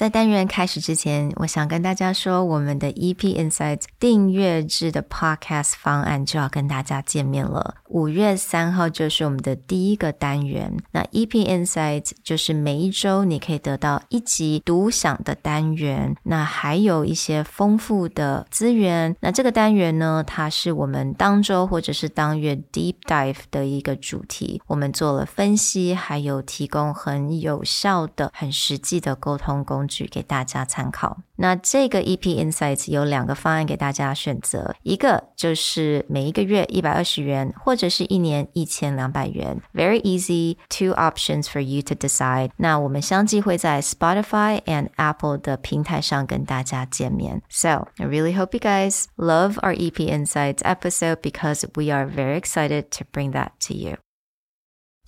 在单元开始之前，我想跟大家说，我们的 EP Insights 订阅制的 Podcast 方案就要跟大家见面了。五月三号就是我们的第一个单元。那 EP Insights 就是每一周你可以得到一集独享的单元，那还有一些丰富的资源。那这个单元呢，它是我们当周或者是当月 Deep Dive 的一个主题，我们做了分析，还有提供很有效的、很实际的沟通工。具给大家参考。那这个 EP Insights 有两个方案给大家选择，一个就是每一个月一百二十元，或者是一年一千两百元。Very easy, two options for you to decide。那我们相继会在 Spotify and Apple 的平台上跟大家见面。So I really hope you guys love our EP Insights episode because we are very excited to bring that to you.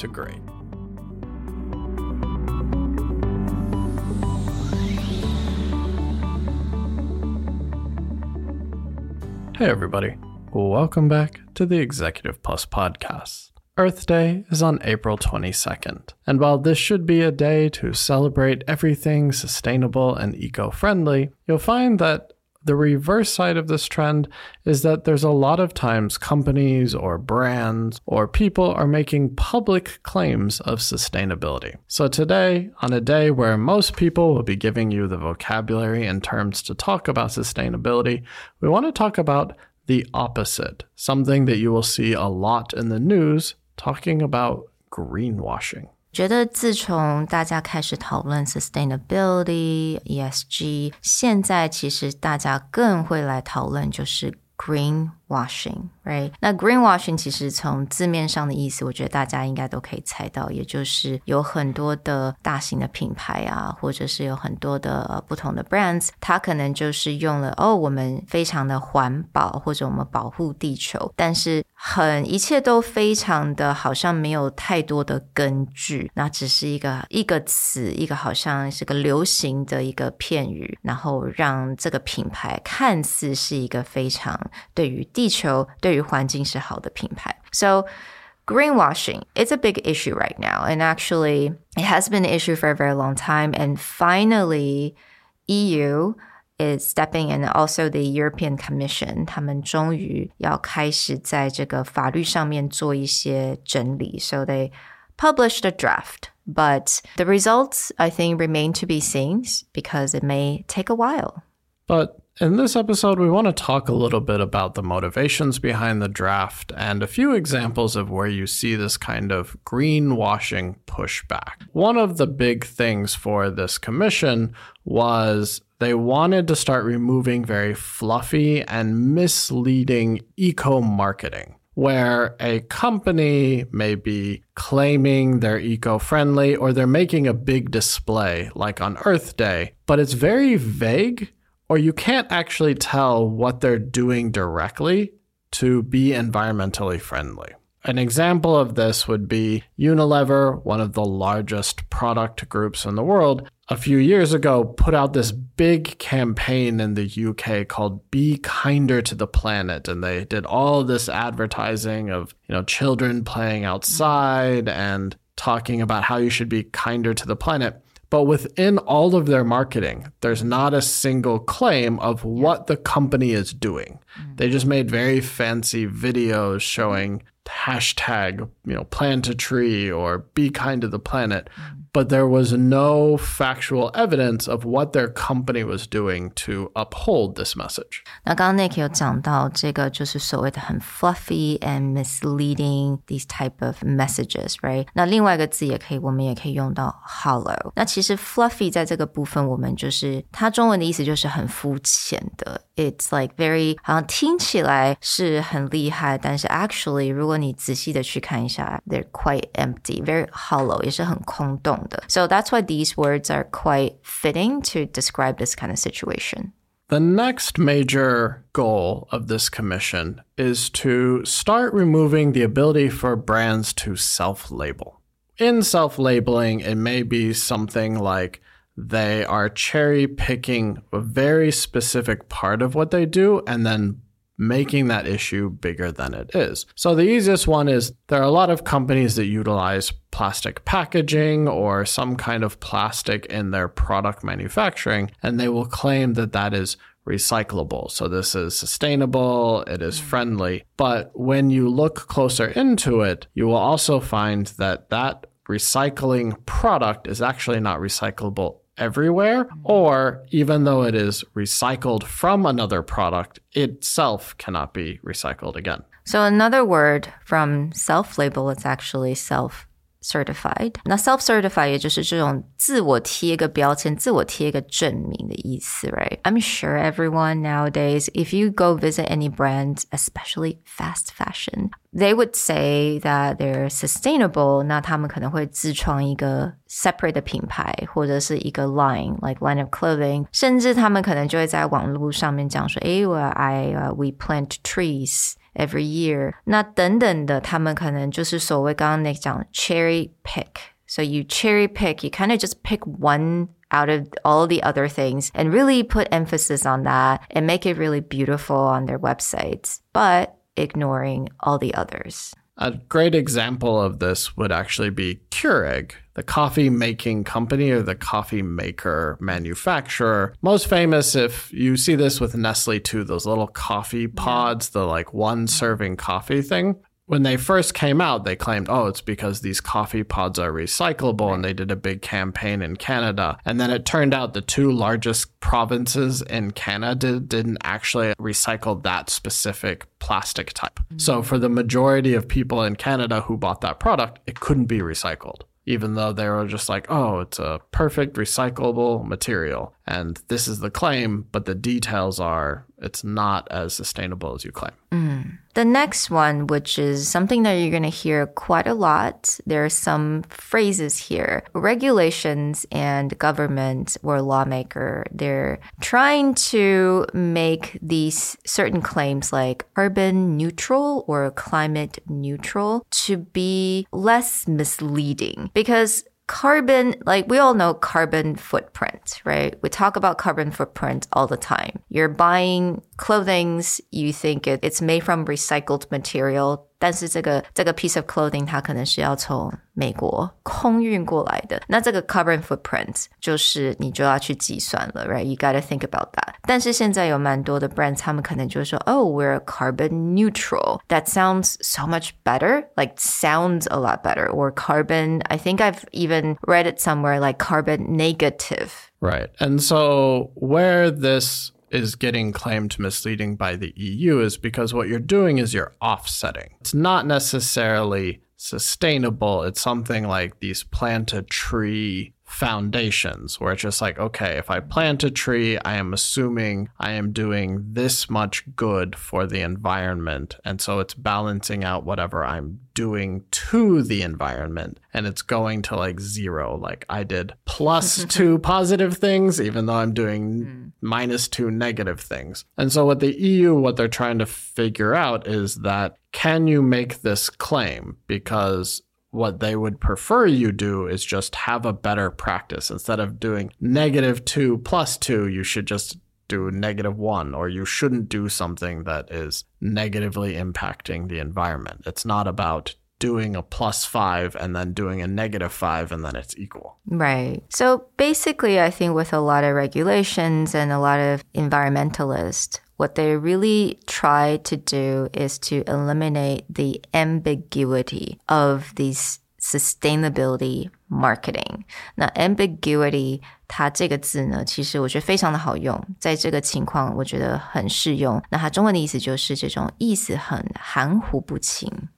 to. Hey, everybody. Welcome back to the Executive Plus podcast. Earth Day is on April 22nd, and while this should be a day to celebrate everything sustainable and eco friendly, you'll find that the reverse side of this trend is that there's a lot of times companies or brands or people are making public claims of sustainability. So, today, on a day where most people will be giving you the vocabulary and terms to talk about sustainability, we want to talk about the opposite, something that you will see a lot in the news talking about greenwashing. 觉得自从大家开始讨论 sustainability、ESG，现在其实大家更会来讨论就是 greenwashing。Right，那 greenwashing 其实从字面上的意思，我觉得大家应该都可以猜到，也就是有很多的大型的品牌啊，或者是有很多的不同的 brands，它可能就是用了哦，我们非常的环保，或者我们保护地球，但是很一切都非常的好像没有太多的根据，那只是一个一个词，一个好像是个流行的一个片语，然后让这个品牌看似是一个非常对于地球对于环境是好的品牌。So greenwashing is a big issue right now and actually it has been an issue for a very long time and finally EU is stepping and also the European Commission 他们终于要开始在这个法律上面做一些整理 so they published a draft but the results I think remain to be seen because it may take a while but in this episode, we want to talk a little bit about the motivations behind the draft and a few examples of where you see this kind of greenwashing pushback. One of the big things for this commission was they wanted to start removing very fluffy and misleading eco marketing where a company may be claiming they're eco friendly or they're making a big display, like on Earth Day, but it's very vague or you can't actually tell what they're doing directly to be environmentally friendly. An example of this would be Unilever, one of the largest product groups in the world, a few years ago put out this big campaign in the UK called Be Kinder to the Planet and they did all this advertising of, you know, children playing outside and talking about how you should be kinder to the planet. But within all of their marketing, there's not a single claim of what the company is doing. Mm. They just made very fancy videos showing hashtag, you know, plant a tree or be kind to the planet. Mm-hmm Mm. but there was no factual evidence of what their company was doing to uphold this message. 那刚刚 Nick 有讲到这个就是所谓的很 fluffy and misleading these type of messages，right？那另外一个字也可以，我们也可以用到 hollow。那其实 fluffy 在这个部分，我们就是它中文的意思就是很肤浅的。It's like very 好像听起来是很厉害，但是 actually 如果你仔细的去看一下，they're quite empty, very hollow，也是很空洞 的。So that's why these words are quite fitting to describe this kind of situation. The next major goal of this commission is to start removing the ability for brands to self label. In self labeling, it may be something like they are cherry picking a very specific part of what they do and then making that issue bigger than it is. So the easiest one is there are a lot of companies that utilize plastic packaging or some kind of plastic in their product manufacturing, and they will claim that that is recyclable. So this is sustainable, it is mm. friendly. But when you look closer into it, you will also find that that recycling product is actually not recyclable everywhere, mm. or even though it is recycled from another product, itself cannot be recycled again. So another word from self label it's actually self certified。那 self certified 也就是这种自我贴一个标签、自我贴一个证明的意思，right? I'm sure everyone nowadays, if you go visit any brands, especially fast fashion, they would say that they're sustainable. 那他们可能会自创一个 separate 的品牌或者是一个 line like line of clothing，甚至他们可能就会在网络上面讲说，诶，我 I、uh, we plant trees。 every year。那等等的，他们可能就是所谓刚刚那讲 cherry pick。So you cherry pick, you kind of just pick one out of all the other things and really put emphasis on that and make it really beautiful on their websites, but ignoring all the others. A great example of this would actually be Keurig, the coffee making company or the coffee maker manufacturer. Most famous, if you see this with Nestle too, those little coffee pods, the like one serving coffee thing when they first came out, they claimed, oh, it's because these coffee pods are recyclable, and they did a big campaign in Canada. And then it turned out the two largest provinces in Canada didn't actually recycle that specific plastic type. Mm-hmm. So for the majority of people in Canada who bought that product, it couldn't be recycled even though they were just like, oh, it's a perfect recyclable material. And this is the claim, but the details are it's not as sustainable as you claim. Mm. The next one, which is something that you're going to hear quite a lot, there are some phrases here. Regulations and government or lawmaker, they're trying to make these certain claims like carbon neutral or climate neutral to be less misleading because carbon, like we all know carbon footprint, right? We talk about carbon footprint all the time. You're buying clothings, you think it, it's made from recycled material. 但是这个这个 piece of clothing 它可能是要从美国空运过来的，那这个 carbon footprint 就是你就要去计算了，right？You gotta think about that。但是现在有蛮多的 brands，他们可能就说，Oh, we're carbon neutral. That sounds so much better. Like sounds a lot better. Or carbon. I think I've even read it somewhere like carbon negative. Right. And so where this is getting claimed misleading by the EU is because what you're doing is you're offsetting. It's not necessarily sustainable. It's something like these plant a tree foundations where it's just like, okay, if I plant a tree, I am assuming I am doing this much good for the environment. And so it's balancing out whatever I'm doing to the environment and it's going to like zero. Like I did plus two positive things, even though I'm doing mm. minus two negative things. And so what the EU, what they're trying to figure out is that can you make this claim? Because what they would prefer you do is just have a better practice. Instead of doing negative two plus two, you should just do negative one, or you shouldn't do something that is negatively impacting the environment. It's not about doing a plus five and then doing a negative five and then it's equal. Right. So basically, I think with a lot of regulations and a lot of environmentalists, what they really try to do is to eliminate the ambiguity of these sustainability marketing。那 ambiguity 它这个字呢，其实我觉得非常的好用，在这个情况我觉得很适用。那它中文的意思就是这种意思很含糊不清。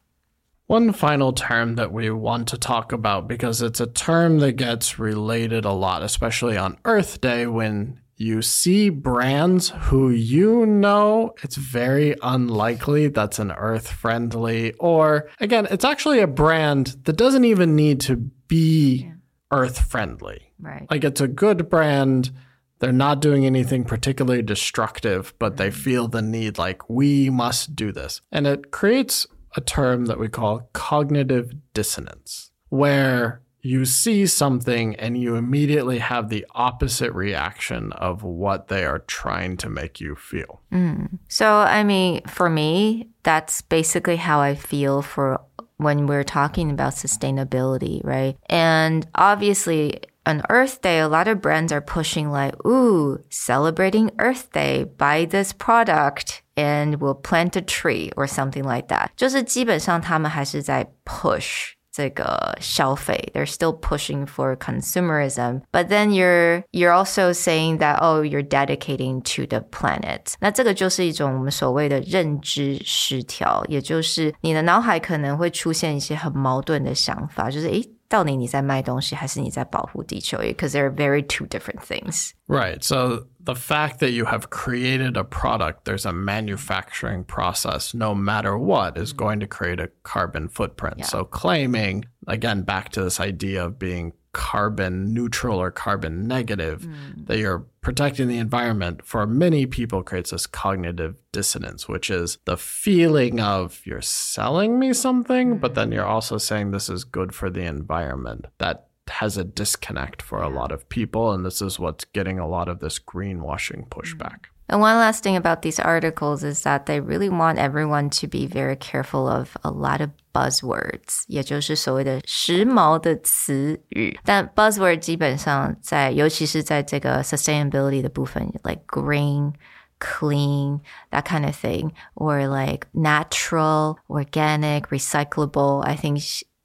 One final term that we want to talk about because it's a term that gets related a lot, especially on Earth Day when you see brands who you know it's very unlikely that's an earth friendly, or again, it's actually a brand that doesn't even need to be yeah. earth friendly. Right. Like it's a good brand. They're not doing anything particularly destructive, but they feel the need like we must do this. And it creates a term that we call cognitive dissonance, where you see something and you immediately have the opposite reaction of what they are trying to make you feel. Mm. So, I mean, for me, that's basically how I feel for when we're talking about sustainability, right? And obviously, on Earth Day, a lot of brands are pushing like, ooh, celebrating Earth Day, buy this product and we'll plant a tree or something like that. 就是基本上他们还是在 push 这个消费. They're still pushing for consumerism, but then you're you're also saying that oh you're dedicating to the planet. 那这个就是一种我们所谓的认知失调，也就是你的脑海可能会出现一些很矛盾的想法，就是诶。到底你在卖东西还是你在保护地球？Because they're very two different things. Right. So the fact that you have created a product, there's a manufacturing process, no matter what, is going to create a carbon footprint. Yeah. So claiming, again, back to this idea of being carbon neutral or carbon negative, mm. that you're protecting the environment for many people creates this cognitive dissonance, which is the feeling of you're selling me something, mm. but then you're also saying this is good for the environment. That has a disconnect for a lot of people. And this is what's getting a lot of this greenwashing pushback. And one last thing about these articles is that they really want everyone to be very careful of a lot of buzzwords，也就是所谓的时髦的词语。但 buzzword 基本上在，尤其是在这个 sustainability 的部分，like green。clean, that kind of thing, or like natural, organic, recyclable. I think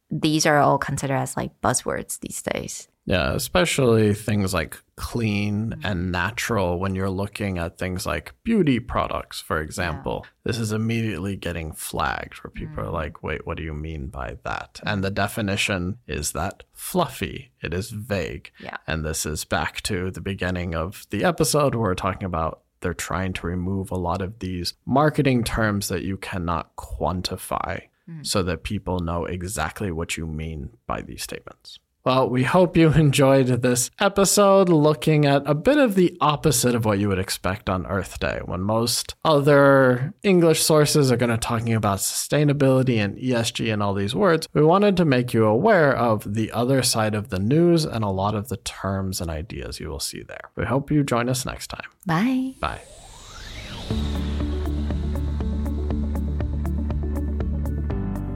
these are all considered as like buzzwords these days. Yeah, especially things like clean and natural when you're looking at things like beauty products, for example. Yeah. This is immediately getting flagged where people mm. are like, wait, what do you mean by that? And the definition is that fluffy, it is vague. Yeah. And this is back to the beginning of the episode where we're talking about they're trying to remove a lot of these marketing terms that you cannot quantify mm. so that people know exactly what you mean by these statements. Well, we hope you enjoyed this episode looking at a bit of the opposite of what you would expect on Earth Day, when most other English sources are going to talking about sustainability and ESG and all these words. We wanted to make you aware of the other side of the news and a lot of the terms and ideas you will see there. We hope you join us next time. Bye. Bye.